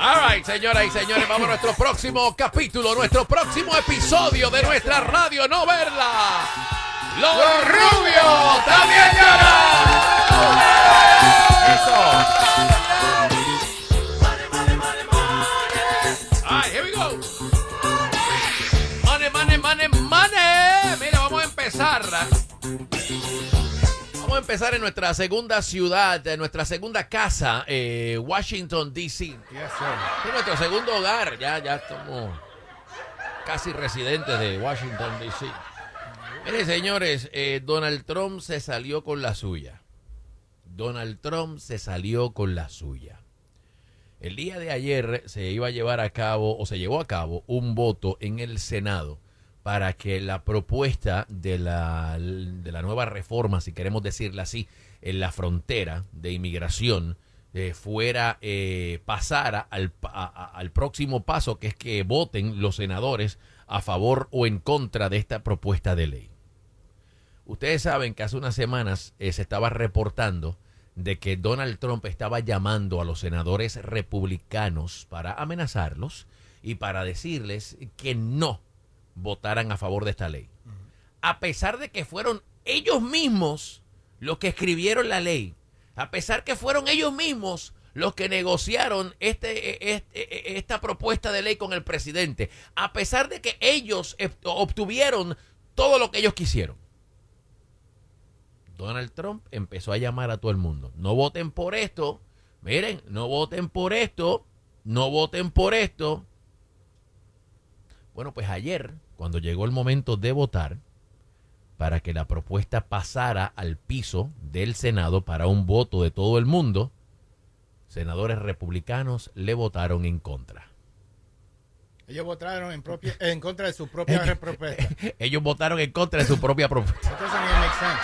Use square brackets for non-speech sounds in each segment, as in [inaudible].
All right, señoras y señores, vamos a nuestro próximo capítulo, nuestro próximo episodio de nuestra radio no verla. Los, rubios también lloran. Eso. Empezar en nuestra segunda ciudad, en nuestra segunda casa, eh, Washington, D.C. Yes, es nuestro segundo hogar. Ya, ya somos casi residentes de Washington, D.C. Miren, señores, eh, Donald Trump se salió con la suya. Donald Trump se salió con la suya. El día de ayer se iba a llevar a cabo, o se llevó a cabo, un voto en el Senado para que la propuesta de la, de la nueva reforma, si queremos decirla así, en la frontera de inmigración, eh, fuera, eh, pasara al, a- al próximo paso, que es que voten los senadores a favor o en contra de esta propuesta de ley. Ustedes saben que hace unas semanas eh, se estaba reportando de que Donald Trump estaba llamando a los senadores republicanos para amenazarlos y para decirles que no votaran a favor de esta ley. A pesar de que fueron ellos mismos los que escribieron la ley, a pesar que fueron ellos mismos los que negociaron este, este- esta propuesta de ley con el presidente, a pesar de que ellos obtuvieron todo lo que ellos quisieron. Donald Trump empezó a llamar a todo el mundo. No voten por esto. Miren, no voten por esto. No voten por esto. Bueno, pues ayer, cuando llegó el momento de votar, para que la propuesta pasara al piso del Senado para un voto de todo el mundo, senadores republicanos le votaron en contra. Ellos votaron en, propia, en contra de su propia propuesta. [laughs] Ellos votaron en contra de su propia propuesta. It sense.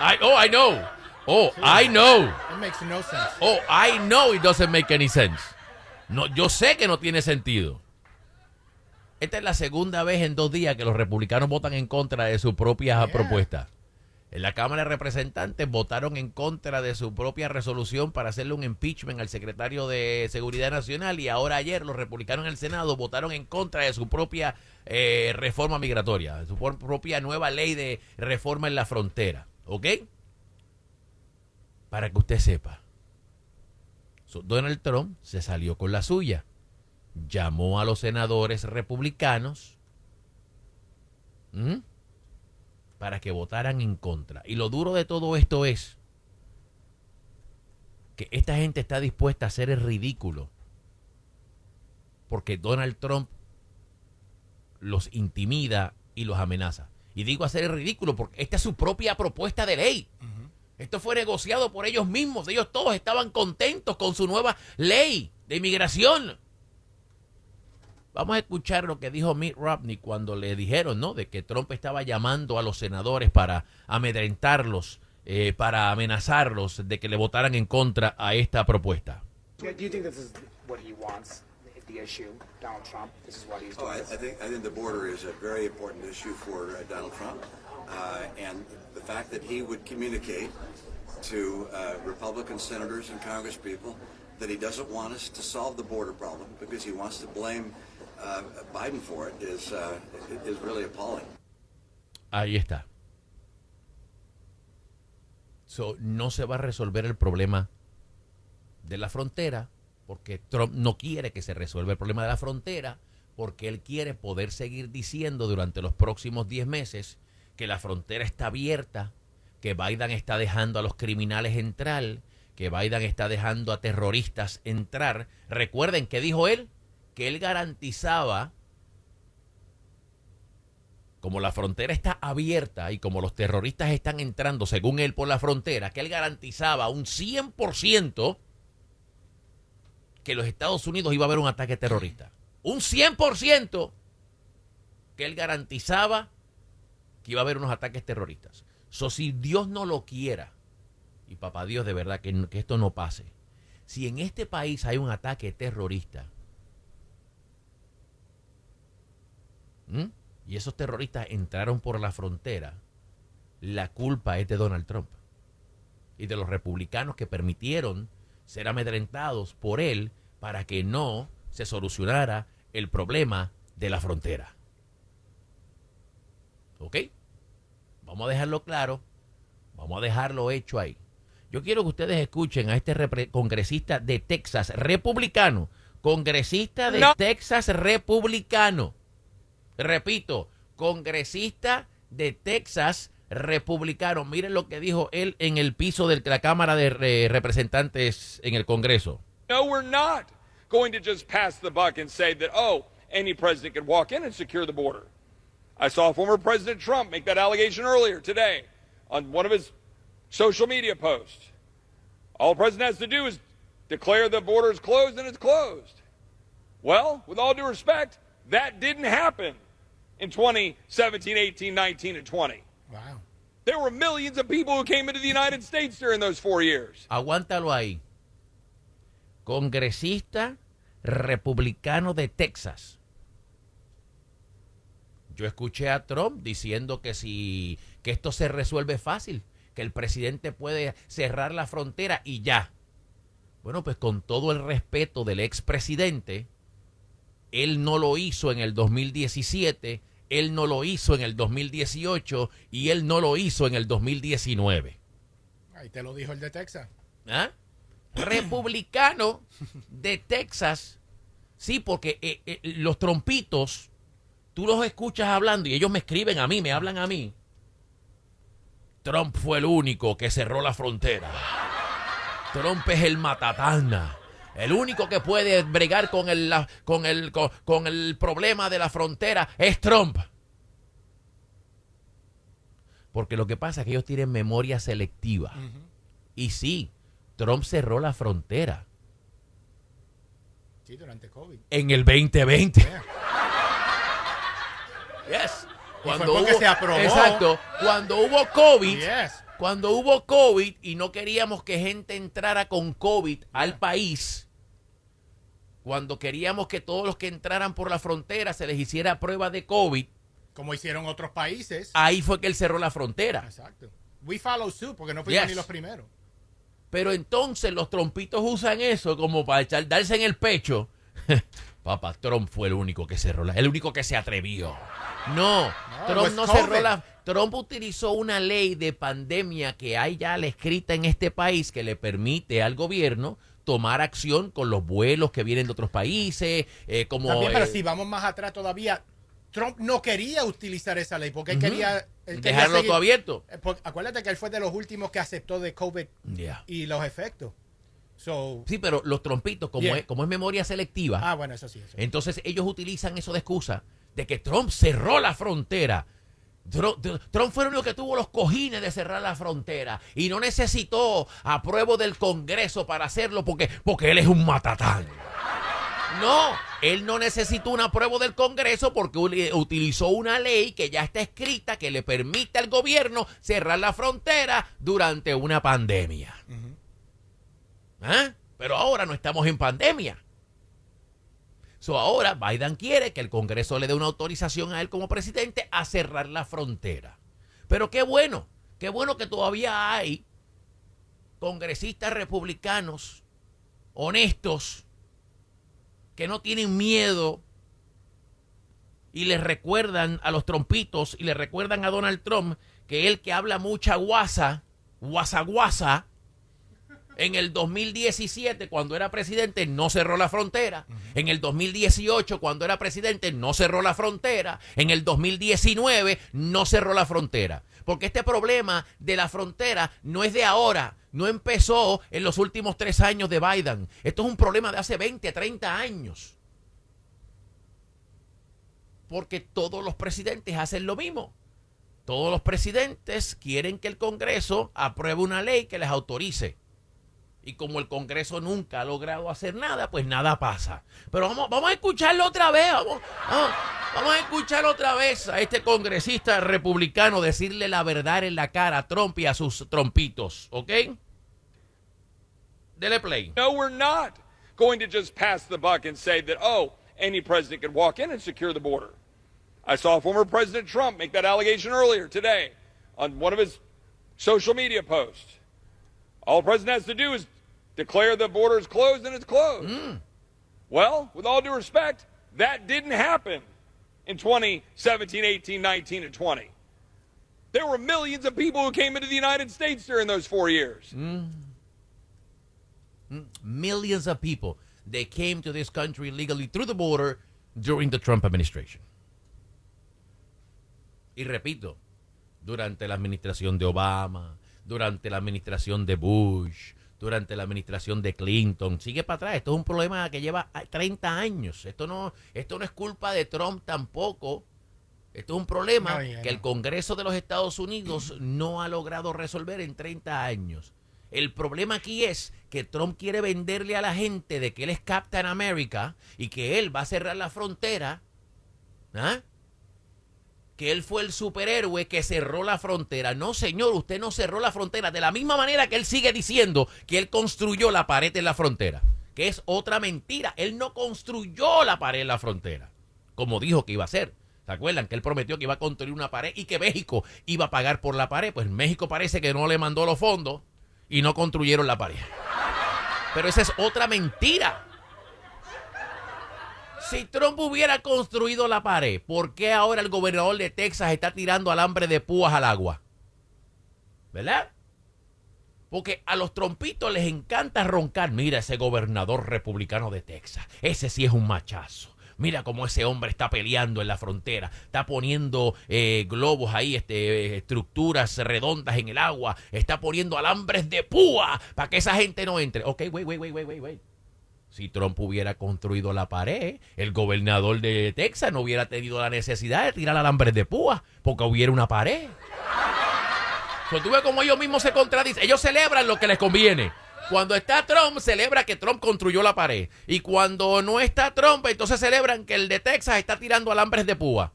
I, oh, I know. Oh, I know. It makes no sense. Oh, I know it doesn't make any sense. No, yo sé que no tiene sentido. Esta es la segunda vez en dos días que los republicanos votan en contra de su propia Yeah. propuesta. En la Cámara de Representantes votaron en contra de su propia resolución para hacerle un impeachment al secretario de Seguridad Nacional y ahora ayer los republicanos en el Senado votaron en contra de su propia eh, reforma migratoria, de su propia nueva ley de reforma en la frontera. ¿Ok? Para que usted sepa. Donald Trump se salió con la suya. Llamó a los senadores republicanos ¿m? para que votaran en contra. Y lo duro de todo esto es que esta gente está dispuesta a hacer el ridículo porque Donald Trump los intimida y los amenaza. Y digo hacer el ridículo porque esta es su propia propuesta de ley. Esto fue negociado por ellos mismos. Ellos todos estaban contentos con su nueva ley de inmigración. Vamos a escuchar lo que dijo Mitt Romney cuando le dijeron, ¿no? De que Trump estaba llamando a los senadores para amedrentarlos, eh, para amenazarlos de que le votaran en contra a esta propuesta. Do you think this is what he wants, the issue, Donald Trump? This is what he's Oh, doing. I, I think I think the border is a very important issue for uh, Donald Trump, uh, and the fact that he would communicate to uh, Republican senators and Congresspeople that he doesn't want us to solve the border problem because he wants to blame Biden for it is uh, is really appalling. Ahí está. So, no se va a resolver el problema de la frontera porque Trump no quiere que se resuelva el problema de la frontera porque él quiere poder seguir diciendo durante los próximos 10 meses que la frontera está abierta, que Biden está dejando a los criminales entrar, que Biden está dejando a terroristas entrar. Recuerden que dijo él que él garantizaba como la frontera está abierta y como los terroristas están entrando, según él, por la frontera, que él garantizaba un 100% que los Estados Unidos iba a haber un ataque terrorista. Un 100% que él garantizaba que iba a haber unos ataques terroristas. So, si Dios no lo quiera, y papá Dios de verdad que, que esto no pase, si en este país hay un ataque terrorista, ¿m? y esos terroristas entraron por la frontera, la culpa es de Donald Trump y de los republicanos que permitieron ser amedrentados por él para que no se solucionara el problema de la frontera. ¿Ok? Vamos a dejarlo claro, vamos a dejarlo hecho ahí. Yo quiero que ustedes escuchen a este congresista de Texas, republicano, congresista de No. Texas, republicano. Repito, congresista de Texas, republicano. Miren lo que dijo él en el piso de la Cámara de Representantes en el Congreso. No, we're not going to just pass the buck and say that, oh, any president could walk in and secure the border. I saw former President Trump make that allegation earlier today on one of his social media posts. All the president has to do is declare the border is closed and it's closed. Well, with all due respect, that didn't happen in 2017, 18, 19, and 20. Wow. There were millions of people who came into the United States during those four years. Aguántalo ahí. Congresista republicano de Texas. Yo escuché a Trump diciendo que si que esto se resuelve fácil, que el presidente puede cerrar la frontera y ya. Bueno, pues con todo el respeto del expresidente, él no lo hizo en el 2017, él no lo hizo en el 2018 y él no lo hizo en el 2019. Ahí te lo dijo el de Texas. ¿Ah? republicano de Texas. Sí, porque eh, eh, los trompitos, tú los escuchas hablando y ellos me escriben a mí, me hablan a mí. Trump fue el único que cerró la frontera. Trump es el matatana. El único que puede bregar con el, la- con el, con, con el problema de la frontera es Trump. Porque lo que pasa es que ellos tienen memoria selectiva. Y sí, Trump cerró la frontera Sí, durante COVID. en el 2020. Yeah. Yes. fue porque se aprobó. Exacto. Cuando hubo COVID, Yes. cuando hubo COVID y no queríamos que gente entrara con COVID al país, cuando queríamos que todos los que entraran por la frontera se les hiciera prueba de COVID, Como hicieron otros países. ahí fue que él cerró la frontera. Exacto. We follow suit porque no fuimos Yes. ni los primeros. Pero entonces los trompitos usan eso como para echar, darse en el pecho. [laughs] Papá, Trump fue el único que cerró la, el único que se atrevió. No, Trump pues no COVID. cerró la. Trump utilizó una ley de pandemia que hay ya la escrita en este país que le permite al gobierno tomar acción con los vuelos que vienen de otros países, eh, como También, pero eh, si vamos más atrás todavía, Trump no quería utilizar esa ley porque él quería... él dejarlo todo abierto. Eh, acuérdate que él fue de los últimos que aceptó de COVID Yeah. y los efectos. So, Sí, pero los trompitos, como, Yeah. es, como es memoria selectiva, ah, bueno, eso sí. Eso. Entonces ellos utilizan eso de excusa de que Trump cerró la frontera. Tru- Tru- Trump fue el único que tuvo los cojines de cerrar la frontera y no necesitó apruebo del Congreso para hacerlo porque, porque él es un matatán. No, él no necesitó un apruebo del Congreso porque utilizó una ley que ya está escrita que le permite al gobierno cerrar la frontera durante una pandemia. ¿Ah? Pero ahora no estamos en pandemia. Ahora Biden quiere que el Congreso le dé una autorización a él como presidente a cerrar la frontera. Pero qué bueno, qué bueno que todavía hay congresistas republicanos honestos que no tienen miedo y les recuerdan a los trompitos y le recuerdan a Donald Trump que él que habla mucha guasa, guasa guasa, en el 2017, cuando era presidente, no cerró la frontera. En el 2018, cuando era presidente, no cerró la frontera. En el 2019, no cerró la frontera. Porque este problema de la frontera no es de ahora, no empezó en los últimos tres años de Biden. Esto es un problema de hace 20, 30 años. Porque todos los presidentes hacen lo mismo. Todos los presidentes quieren que el Congreso apruebe una ley que les autorice. Y como el Congreso nunca ha logrado hacer nada, pues nada pasa. Pero vamos, vamos a escucharlo otra vez. Vamos, vamos, vamos a escuchar otra vez a este congresista republicano decirle la verdad en la cara a Trump y a sus trompitos. ¿Ok? Dele play. No, we're not going to just pass the buck and say that, oh, any president could walk in and secure the border. I saw former President Trump make that allegation earlier today on one of his social media posts. All the president has to do is declare the border's closed and it's closed. Well, with all due respect, that didn't happen in 2017, 18, 19, and 20. There were millions of people who came into the United States during those four years. Mm. Millions of people. They came to this country legally through the border during the Trump administration. Y repito, durante la administración de Obama, durante la administración de Bush, durante la administración de Clinton. Sigue para atrás. Esto es un problema que lleva 30 años. Esto no, esto no es culpa de Trump tampoco. Esto es un problema No, ya que el Congreso de los Estados Unidos [clears throat] no ha logrado resolver en 30 años. El problema aquí es que Trump quiere venderle a la gente de que él es Captain America y que él va a cerrar la frontera. ¿Ah? Que él fue el superhéroe que cerró la frontera. No, señor, usted no cerró la frontera. De la misma manera que él sigue diciendo que él construyó la pared en la frontera, que es otra mentira. Él no construyó la pared en la frontera, como dijo que iba a hacer. ¿Se acuerdan que él prometió que iba a construir una pared y que México iba a pagar por la pared? Pues México parece que no le mandó los fondos y no construyeron la pared. Pero esa es otra mentira. Si Trump hubiera construido la pared, ¿por qué ahora el gobernador de Texas está tirando alambre de púas al agua? ¿Verdad? Porque a los trompitos les encanta roncar. Mira ese gobernador republicano de Texas. Ese sí es un machazo. Mira cómo ese hombre está peleando en la frontera. Está poniendo eh, globos ahí, este, estructuras redondas en el agua. Está poniendo alambres de púa para que esa gente no entre. Ok, wait, wait, wait, wait, wait. Si Trump hubiera construido la pared, el gobernador de Texas no hubiera tenido la necesidad de tirar alambres de púa porque hubiera una pared. So, tú ves cómo ellos mismos se contradicen. Ellos celebran lo que les conviene. Cuando está Trump, celebra que Trump construyó la pared. Y cuando no está Trump, entonces celebran que el de Texas está tirando alambres de púa.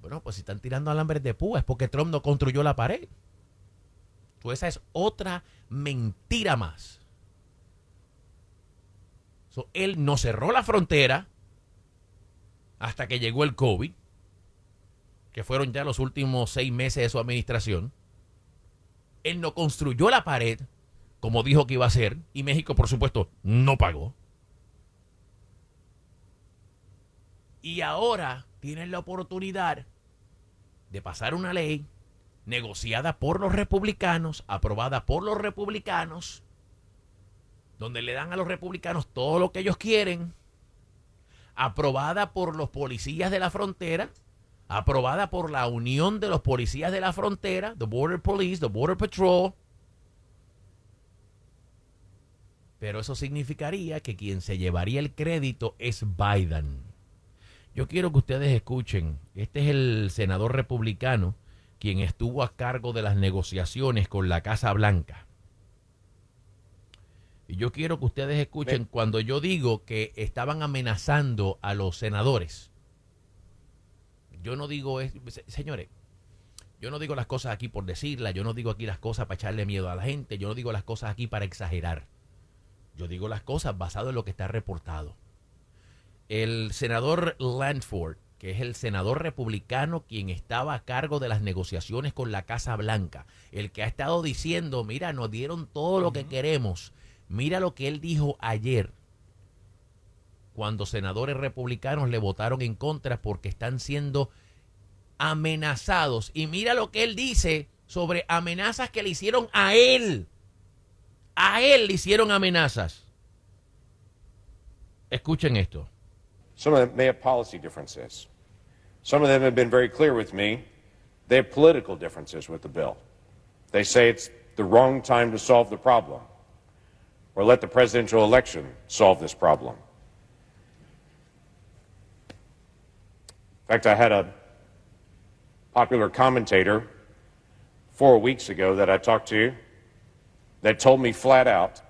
Bueno, pues si están tirando alambres de púa es porque Trump no construyó la pared. Pues esa es otra mentira más. Él no cerró la frontera hasta que llegó el COVID, que fueron ya los últimos seis meses de su administración. Él no construyó la pared como dijo que iba a hacer, y México, por supuesto, no pagó. Y ahora tienen la oportunidad de pasar una ley negociada por los republicanos, aprobada por los republicanos, donde le dan a los republicanos todo lo que ellos quieren, aprobada por los policías de la frontera, aprobada por la Unión de los Policías de la Frontera, the Border Police, the Border Patrol. Pero eso significaría que quien se llevaría el crédito es Biden. Yo quiero que ustedes escuchen, este es el senador republicano quien estuvo a cargo de las negociaciones con la Casa Blanca. Y yo quiero que ustedes escuchen cuando yo digo que estaban amenazando a los senadores. Yo no digo, es- se- señores, yo no digo las cosas aquí por decirlas, yo no digo aquí las cosas para echarle miedo a la gente, yo no digo las cosas aquí para exagerar. Yo digo las cosas basado en lo que está reportado. El senador Landford, que es el senador republicano quien estaba a cargo de las negociaciones con la Casa Blanca, el que ha estado diciendo, mira, nos dieron todo lo que queremos. Mira lo que él dijo ayer cuando senadores republicanos le votaron en contra porque están siendo amenazados. Y mira lo que él dice sobre amenazas que le hicieron a él. A él le hicieron amenazas. Escuchen esto. Some of them may have policy differences. Some of them have been very clear with me. They have political differences with the bill. They say it's the wrong time to solve the problem, or let the presidential election solve this problem. In fact, I had a popular commentator four weeks ago that I talked to that told me flat out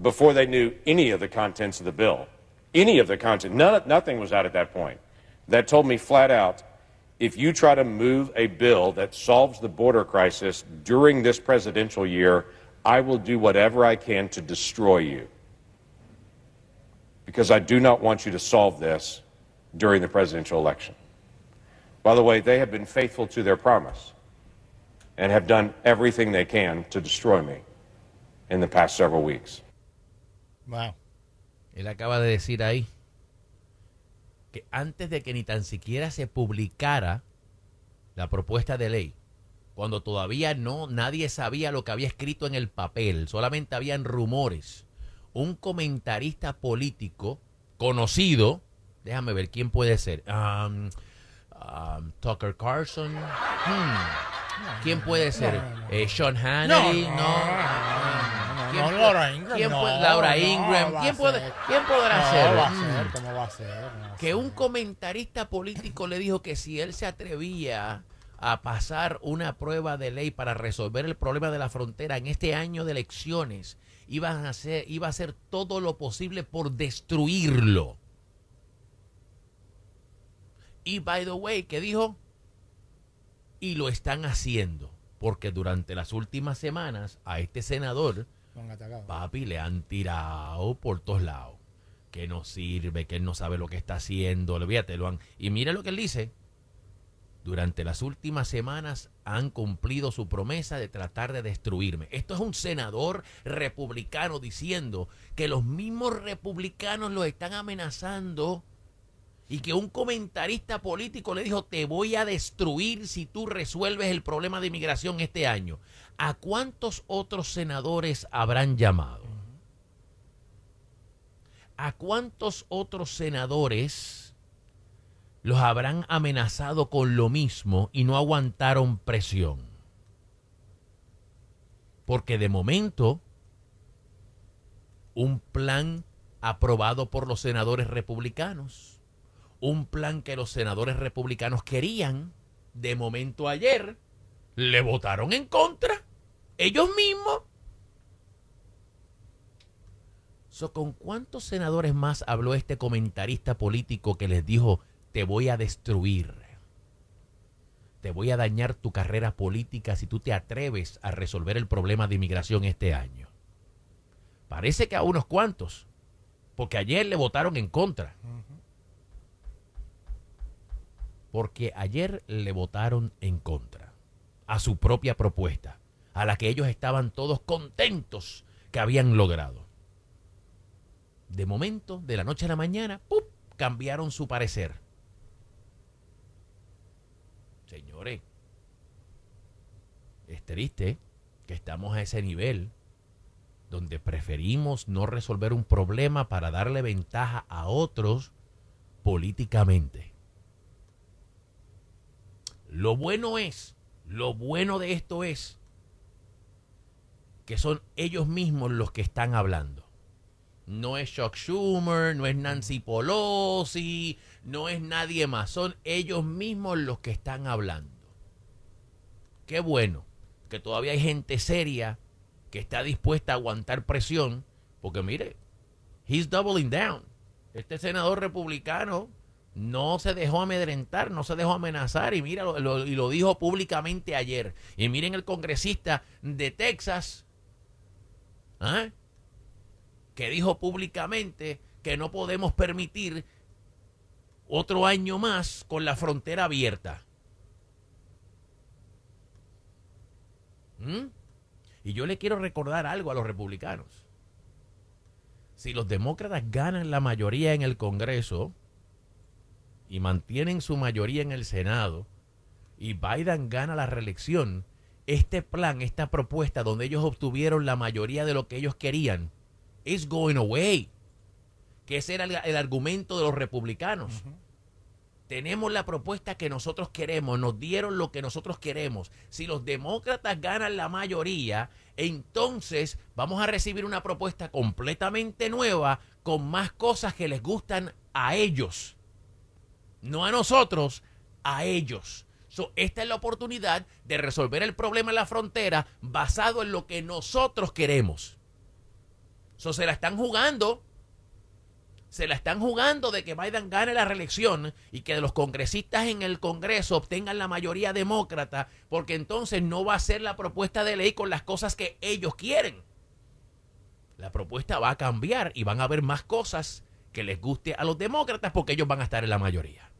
before they knew any of the contents of the bill, any of the content, none, nothing was out at that point, that told me flat out if you try to move a bill that solves the border crisis during this presidential year, I will do whatever I can to destroy you. Because I do not want you to solve this during the presidential election. By the way, they have been faithful to their promise and have done everything they can to destroy me in the past several weeks. Wow. Él acaba de decir ahí que antes de que ni tan siquiera se publicara la propuesta de ley, cuando todavía no nadie sabía lo que había escrito en el papel, solamente habían rumores, un comentarista político conocido, déjame ver quién puede ser, um, um, Tucker Carlson, hmm, ¿quién puede ser? Eh, Sean Hannity, no. no, ¿Quién no, Laura Ingram. quién no, puede- Laura no, Ingram, a ¿quién puede- quién podrá no, ser? va a Mm. ser, ¿cómo va a ser? No que un comentarista político le dijo que si él se atrevía a pasar una prueba de ley para resolver el problema de la frontera en este año de elecciones, iban a hacer, iba a hacer todo lo posible por destruirlo. Y by the way, ¿qué dijo? Y lo están haciendo, porque durante las últimas semanas a este senador. Papi, le han tirado por todos lados. Que no sirve, que él no sabe lo que está haciendo. Olvídate, lo han... Y mira lo que él dice. Durante las últimas semanas han cumplido su promesa de tratar de destruirme. Esto es un senador republicano diciendo que los mismos republicanos lo están amenazando y que un comentarista político le dijo, te voy a destruir si tú resuelves el problema de inmigración este año. ¿A cuántos otros senadores habrán llamado? ¿A cuántos otros senadores los habrán amenazado con lo mismo y no aguantaron presión? Porque de momento, un plan aprobado por los senadores republicanos, un plan que los senadores republicanos querían, de momento ayer, le votaron en contra. Ellos mismos. So, ¿Con cuántos senadores más habló este comentarista político que les dijo, te voy a destruir? Te voy a dañar tu carrera política si tú te atreves a resolver el problema de inmigración este año. Parece que a unos cuantos, porque ayer le votaron en contra. Porque ayer le votaron en contra a su propia propuesta, a la que ellos estaban todos contentos que habían logrado. De momento, de la noche a la mañana, ¡pup! cambiaron su parecer. Señores, es triste que estamos a ese nivel donde preferimos no resolver un problema para darle ventaja a otros políticamente. Lo bueno es, lo bueno de esto es que son ellos mismos los que están hablando. No es Chuck Schumer, no es Nancy Pelosi, no es nadie más. Son ellos mismos los que están hablando. Qué bueno que todavía hay gente seria que está dispuesta a aguantar presión, porque mire, he's doubling down. Este senador republicano no se dejó amedrentar, no se dejó amenazar y mira, lo, lo- y lo dijo públicamente ayer. Y miren el congresista de Texas, ¿ah? Que dijo públicamente que no podemos permitir otro año más con la frontera abierta. ¿Mm? Y yo le quiero recordar algo a los republicanos. Si los demócratas ganan la mayoría en el Congreso y mantienen su mayoría en el Senado y Biden gana la reelección, este plan, esta propuesta donde ellos obtuvieron la mayoría de lo que ellos querían, is going away. Que ese era el, el argumento de los republicanos. Tenemos la propuesta que nosotros queremos, nos dieron lo que nosotros queremos. Si los demócratas ganan la mayoría, entonces vamos a recibir una propuesta completamente nueva con más cosas que les gustan a ellos. No a nosotros, a ellos. So, esta es la oportunidad de resolver el problema en la frontera basado en lo que nosotros queremos. So, se la están jugando. Se la están jugando de que Biden gane la reelección y que los congresistas en el Congreso obtengan la mayoría demócrata, porque entonces no va a ser la propuesta de ley con las cosas que ellos quieren. La propuesta va a cambiar y van a haber más cosas que les guste a los demócratas porque ellos van a estar en la mayoría.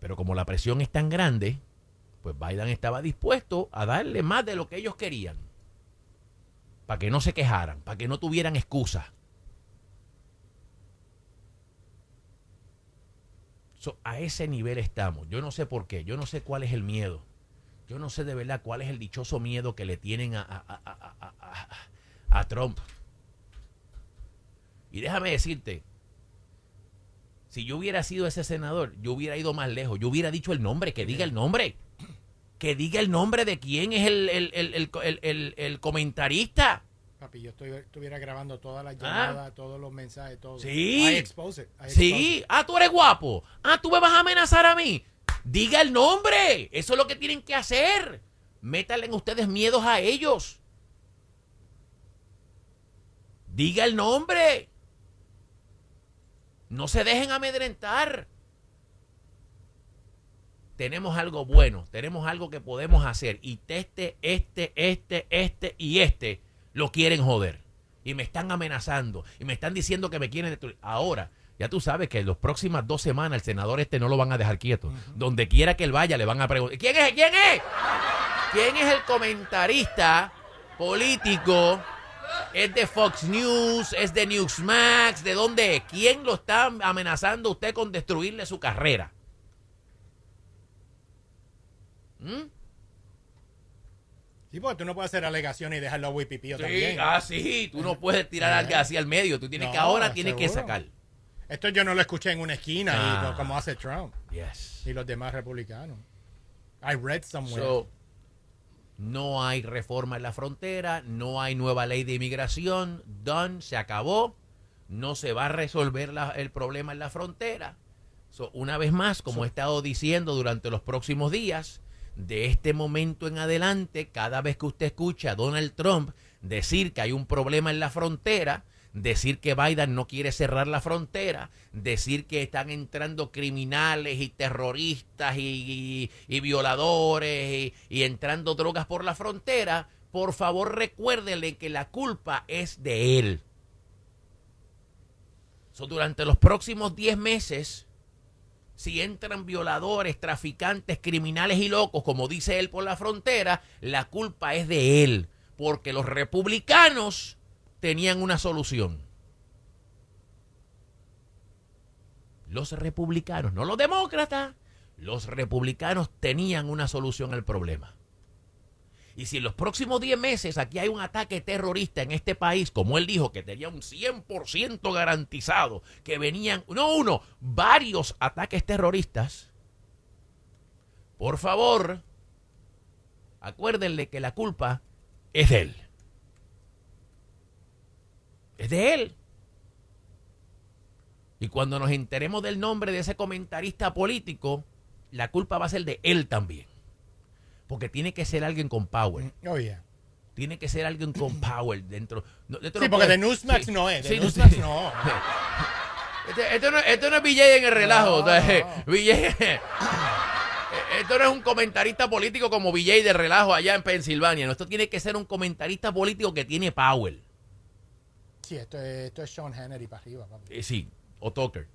Pero como la presión es tan grande, pues Biden estaba dispuesto a darle más de lo que ellos querían para que no se quejaran, para que no tuvieran excusa. So, a ese nivel estamos. Yo no sé por qué, yo no sé cuál es el miedo. Yo no sé de verdad cuál es el dichoso miedo que le tienen a- a- a- a Trump. Y déjame decirte, si yo hubiera sido ese senador, yo hubiera ido más lejos. Yo hubiera dicho el nombre, que diga el nombre. Que diga el nombre de quién es el, el- el- el- comentarista. Papi, yo estoy- estuviera grabando todas las Ah. llamadas, todos los mensajes, todo. Sí. I expose it. I expose Sí. it. Ah, tú eres guapo. Ah, tú me vas a amenazar a mí. Diga el nombre. Eso es lo que tienen que hacer. Métanle en ustedes miedos a ellos. Diga el nombre. No se dejen amedrentar. Tenemos algo bueno, tenemos algo que podemos hacer. Y este, este, este, este y este lo quieren joder. Y me están amenazando. Y me están diciendo que me quieren destruir. Ahora, ya tú sabes que en las próximas dos semanas el senador este no lo van a dejar quieto. Donde quiera que él vaya le van a preguntar. ¿Quién es? ¿Quién es? ¿Quién es el comentarista político? ¿Es de Fox News? ¿Es de Newsmax? ¿De dónde es? ¿Quién lo está amenazando a usted con destruirle su carrera? ¿Mm? Sí, porque tú no puedes hacer alegaciones y dejarlo a Wipipío Sí, también. ah, sí, tú no puedes tirar algo así al medio. Tú tienes que No, ahora tienes que seguro. sacar. Esto yo no lo escuché en una esquina y Ah. no como hace Trump Yes. y los demás republicanos. I read somewhere. So, no hay reforma en la frontera, no hay nueva ley de inmigración, done, se acabó, no se va a resolver la- el problema en la frontera. So, una vez más, como he estado diciendo durante los próximos días, de este momento en adelante, cada vez que usted escucha a Donald Trump decir que hay un problema en la frontera, decir que Biden no quiere cerrar la frontera, decir que están entrando criminales y terroristas y, violadores y, entrando drogas por la frontera, por favor recuérdenle que la culpa es de él. Durante los próximos 10 meses, si entran violadores, traficantes, criminales y locos, como dice él por la frontera, la culpa es de él, porque los republicanos tenían una solución. Los republicanos, no los demócratas, los republicanos tenían una solución al problema. Y si en los próximos 10 meses aquí hay un ataque terrorista en este país, como él dijo que tenía un 100% garantizado, que venían, no uno, varios ataques terroristas, por favor, acuérdenle que la culpa es de él. Es de él. Y cuando nos enteremos del nombre de ese comentarista político, la culpa va a ser de él también. Porque tiene que ser alguien con power. Oh, yeah. Tiene que ser alguien con [clears throat] power dentro. no- Sí, no porque puede- de Newsmax sí, no es. De sí, Newsmax no. [laughs] Este- Esto no, es BJ en el relajo. No, Entonces. [laughs] BJ esto no es un comentarista político como BJ de relajo allá en Pensilvania. No, esto tiene que ser un comentarista político que tiene power. Sí, esto es, esto es Sean Hannity para arriba. papi. Eh, sí, o Tucker.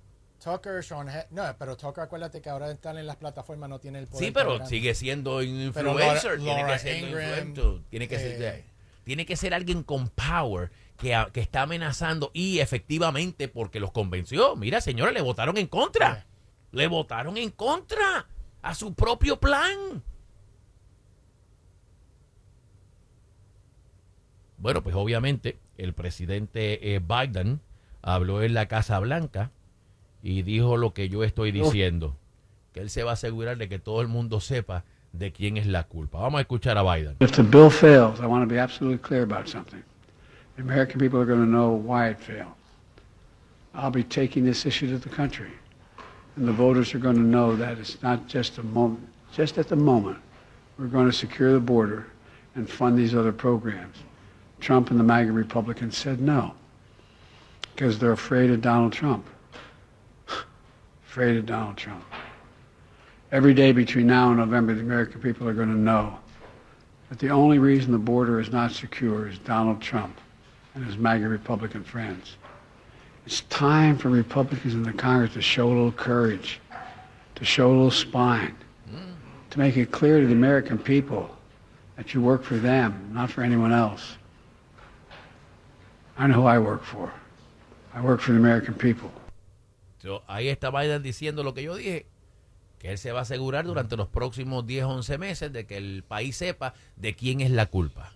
Tucker, Sean. No, pero Tucker, acuérdate que ahora están en las plataformas, no tiene el poder. Sí, pero sigue siendo influencer. Laura- tiene que influencer, Tiene que ser, eh, tiene que ser alguien con power que está amenazando y efectivamente porque los convenció. Mira, señores, le votaron en contra. Le votaron en contra a su propio plan. Bueno, pues obviamente el presidente eh, Biden habló en la Casa Blanca y dijo lo que yo estoy diciendo, que él se va a asegurar de que todo el mundo sepa de quién es la culpa. Vamos a escuchar a Biden. If the bill fails, I want to be absolutely clear about something. The American people are going to know why it failed. I'll be taking this issue to the country. And the voters are going to know that it's not just a moment, just at the moment, we're going to secure the border and fund these other programs. Trump and the MAGA Republicans said no because they're afraid of Donald Trump. Afraid of Donald Trump. Every day between now and November, the American people are going to know that the only reason the border is not secure is Donald Trump and his MAGA Republican friends. It's time for Republicans in the Congress to show a little courage, to show a little spine, to make it clear to the American people that you work for them, not for anyone else. I know who I work for. I work for the American people. So, ahí está Biden diciendo lo que yo dije, que él se va a asegurar durante los próximos 10, 11 meses de que el país sepa de quién es la culpa.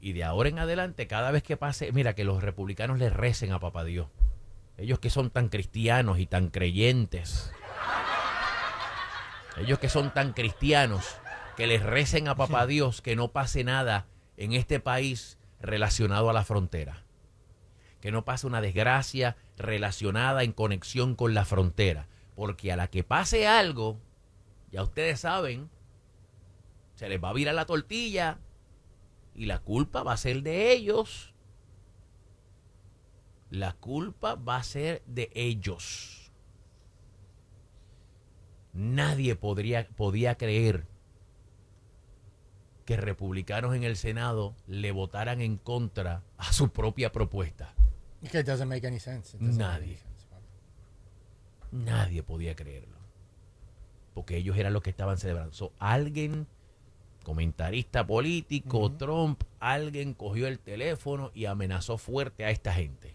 Y de ahora en adelante, cada vez que pase, mira, que los republicanos le recen a Papá Dios. Ellos que son tan cristianos y tan creyentes. Ellos que son tan cristianos, que les recen a Papá Dios que no pase nada en este país relacionado a la frontera. Que no pase una desgracia relacionada en conexión con la frontera. Porque a la que pase algo, ya ustedes saben, se les va a virar la tortilla y la culpa va a ser de ellos. La culpa va a ser de ellos. Nadie podría, podía creer que republicanos en el Senado le votaran en contra a su propia propuesta. Que it doesn't make any sense. Make Nadie. any sense, Pablo. Nadie podía creerlo. Porque ellos eran los que estaban celebrando. So, alguien, comentarista político, Trump, alguien cogió el teléfono y amenazó fuerte a esta gente.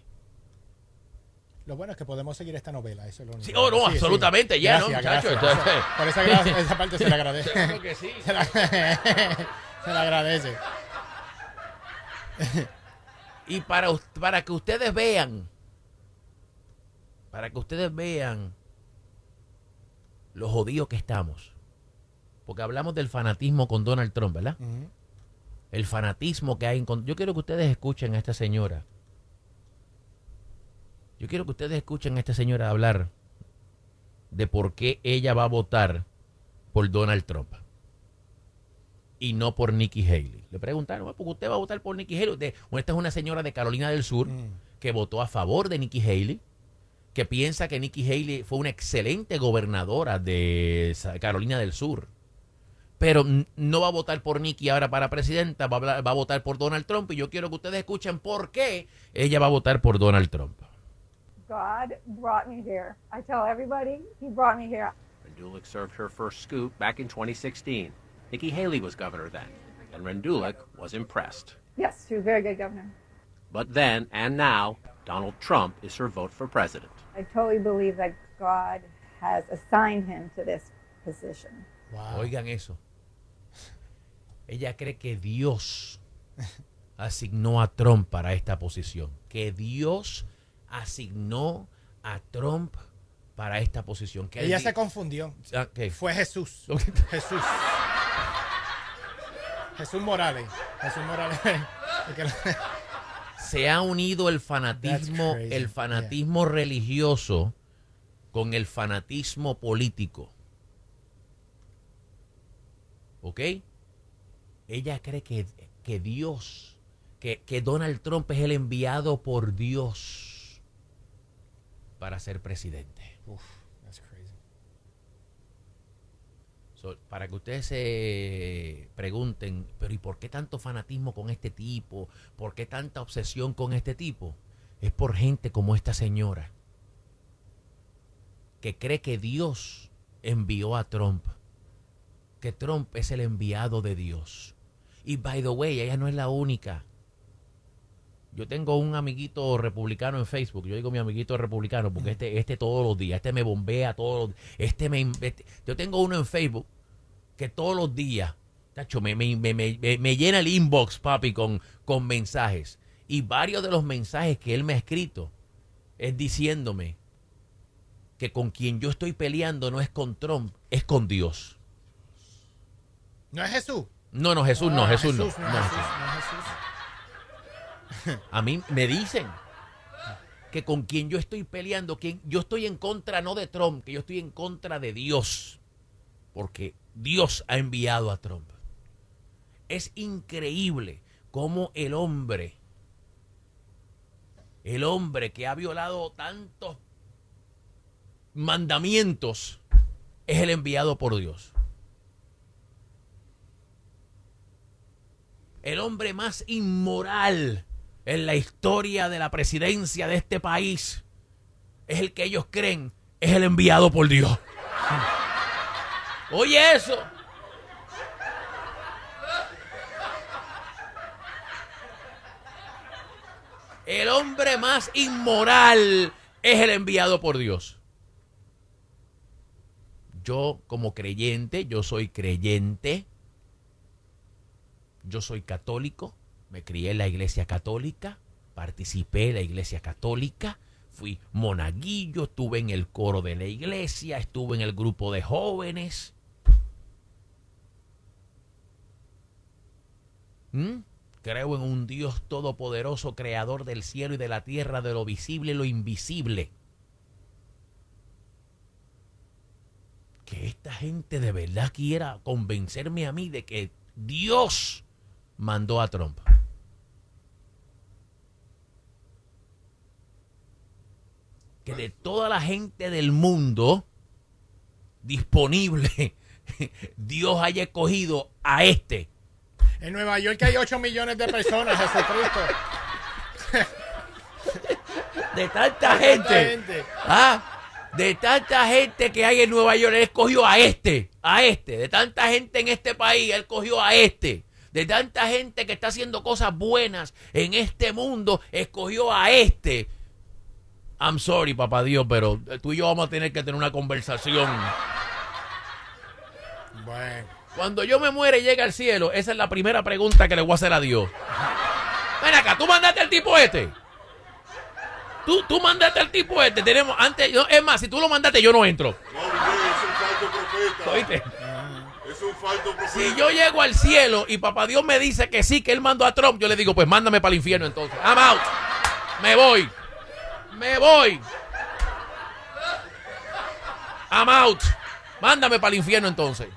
Lo bueno es que podemos seguir esta novela. Eso es lo único. Sí, oh, no, absolutamente, ya, ¿no, Gracias, muchacho? gracias. Entonces- Por esa, [laughs] esa parte se le agradece. Claro que sí. [laughs] se, la, [laughs] se le agradece. Y para, para que ustedes vean, para que ustedes vean lo jodidos que estamos. Porque hablamos del fanatismo con Donald Trump, ¿verdad? El fanatismo que hay en... Yo quiero que ustedes escuchen a esta señora. Yo quiero que ustedes escuchen a esta señora hablar de por qué ella va a votar por Donald Trump y no por Nikki Haley. Le preguntaron, ¿por qué usted va a votar por Nikki Haley? Usted- bueno, esta es una señora de Carolina del Sur Mm. que votó a favor de Nikki Haley, que piensa que Nikki Haley fue una excelente gobernadora de Carolina del Sur. Pero no va a votar por Nikki ahora para presidenta, va a, hablar- va a votar por Donald Trump. Y yo quiero que ustedes escuchen por qué ella va a votar por Donald Trump. God brought me here. I tell everybody, He brought me here. Rendulic served her first scoop back in 2016. Nikki Haley was governor then, and Rendulic was impressed. Yes, she was a very good governor. But then and now, Donald Trump is her vote for president. I totally believe that God has assigned him to this position. Wow. Oigan eso. Ella cree que Dios [laughs] asignó a Trump para esta posición. Que Dios asignó a Trump para esta posición. Que Ella él se confundió. Ah, ¿qué? Fue Jesús. Ok. Jesús. [laughs] Jesús Morales. Jesús Morales. [laughs] [laughs] Se ha unido el fanatismo, el fanatismo religioso con el fanatismo político. ¿Ok? Ella cree que, que Dios, que, que Donald Trump es el enviado por Dios para ser presidente. Uf, Para que ustedes se pregunten, pero ¿y por qué tanto fanatismo con este tipo? ¿Por qué tanta obsesión con este tipo? Es por gente como esta señora, que cree que Dios envió a Trump, que Trump es el enviado de Dios. Y by the way, ella no es la única. Yo tengo un amiguito republicano en Facebook. Yo digo mi amiguito republicano porque este, este todos los días, este me bombea todos los Este me, este- yo tengo uno en Facebook que todos los días, tacho, me, me, me, me- me llena el inbox, papi, con, con mensajes. Y varios de los mensajes que él me ha escrito es diciéndome que con quien yo estoy peleando no es con Trump, es con Dios. ¿No es Jesús? No, no, Jesús no, Ah, Jesús no. no es No, Jesús, Jesús. no es Jesús. [laughs] A mí me dicen que con quien yo estoy peleando, quien yo estoy en contra no de Trump, que yo estoy en contra de Dios, porque Dios ha enviado a Trump. Es increíble cómo el hombre, el hombre que ha violado tantos mandamientos, es el enviado por Dios. el hombre más inmoral en la historia de la presidencia de este país es el que ellos creen es el enviado por Dios. Oye eso. El hombre más inmoral es el enviado por Dios. Yo como creyente, yo soy creyente, yo soy católico, me crié en la iglesia católica, participé en la iglesia católica, fui monaguillo, estuve en el coro de la iglesia, estuve en el grupo de jóvenes. ¿Mm? Creo en un Dios todopoderoso, creador del cielo y de la tierra, de lo visible y lo invisible. Que esta gente de verdad quiera convencerme a mí de que Dios mandó a Trump. Que de toda la gente del mundo disponible, [laughs] Dios haya escogido a este. En Nueva York hay 8 millones de personas, [laughs] Jesucristo. De tanta gente. Ah, de tanta gente que hay en Nueva York, él escogió a este, a este. De tanta gente en este país, él escogió a este. De tanta gente que está haciendo cosas buenas en este mundo, escogió a este. I'm sorry, papá Dios, pero tú y yo vamos a tener que tener una conversación. Bueno. Cuando yo me muere y llegue al cielo, esa es la primera pregunta que le voy a hacer a Dios. Ven acá, tú mandaste al tipo este. Tú, tú mandaste al tipo este. Tenemos antes, no, es más, si tú lo mandaste, yo no entro. No, es un falso profeta. ¿Oíste? Es un falso profeta. Si yo llego al cielo y papá Dios me dice que sí, que él mandó a Trump, yo le digo, pues mándame para el infierno entonces. I'm out. Me voy. Me voy. I'm out. Mándame para el infierno entonces.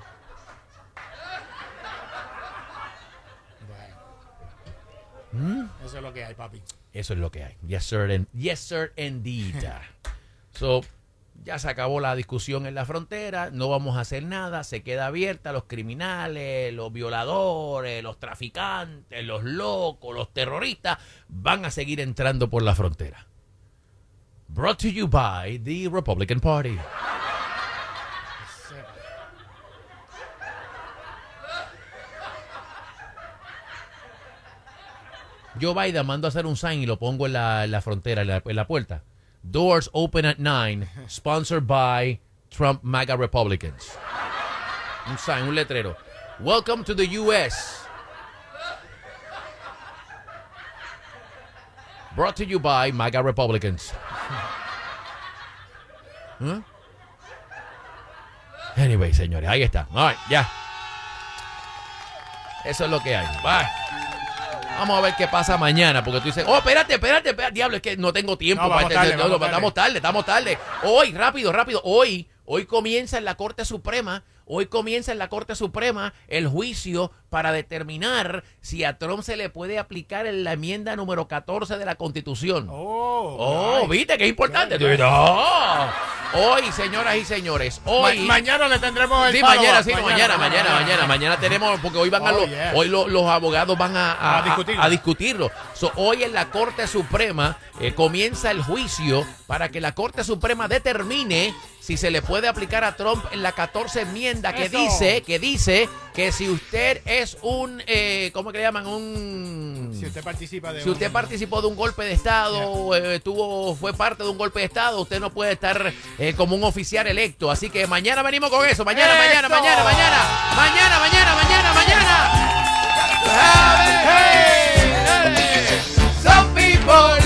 Eso es lo que hay, papi. Eso es lo que hay. Yes, sir. and- yes, sir, indeed. [laughs] so, ya se acabó la discusión en la frontera. No vamos a hacer nada. Se queda abierta. Los criminales, los violadores, los traficantes, los locos, los terroristas van a seguir entrando por la frontera. Brought to you by the Republican Party. Joe Biden mando a hacer un sign y lo pongo en la, la frontera, en la, en la puerta. Doors open at 9, sponsored by Trump MAGA Republicans. Un sign, un letrero. Welcome to the U.S. Brought to you by MAGA Republicans. ¿Eh? Anyway, señores, ahí está. All right, ya. Eso es lo que hay. Bye. Vamos a ver qué pasa mañana, porque tú dices, oh, espérate, espérate, espérate, diablo, es que no tengo tiempo No, para este- tarde, no, no, tarde. estamos tarde, estamos tarde. Hoy, rápido, rápido, hoy, hoy comienza en la Corte Suprema, hoy comienza en la Corte Suprema el juicio para determinar si a Trump se le puede aplicar en la enmienda número 14 de la Constitución. Oh, Oh, viste que es importante. No. Hoy, señoras y señores, hoy. Ma- mañana le tendremos el Sí, mañana, sí, no, mañana, mañana, mañana, mañana tenemos, porque hoy van a Oh, los, yeah. hoy lo- los abogados van a, a- A discutirlo. a- a discutirlo. So, hoy en la Corte Suprema eh, comienza el juicio para que la Corte Suprema determine si se le puede aplicar a Trump en la 14 enmienda que dice, que dice que si usted es un, eh, ¿cómo que le llaman? Un... Si usted participa de Si usted participó de un golpe de Estado, yeah. fue parte de un golpe de Estado, usted no puede estar eh, como un oficial electo. Así que mañana venimos con eso. Mañana, mañana, mañana, mañana. Mañana, mañana, mañana, mañana. Hey, hey, hey.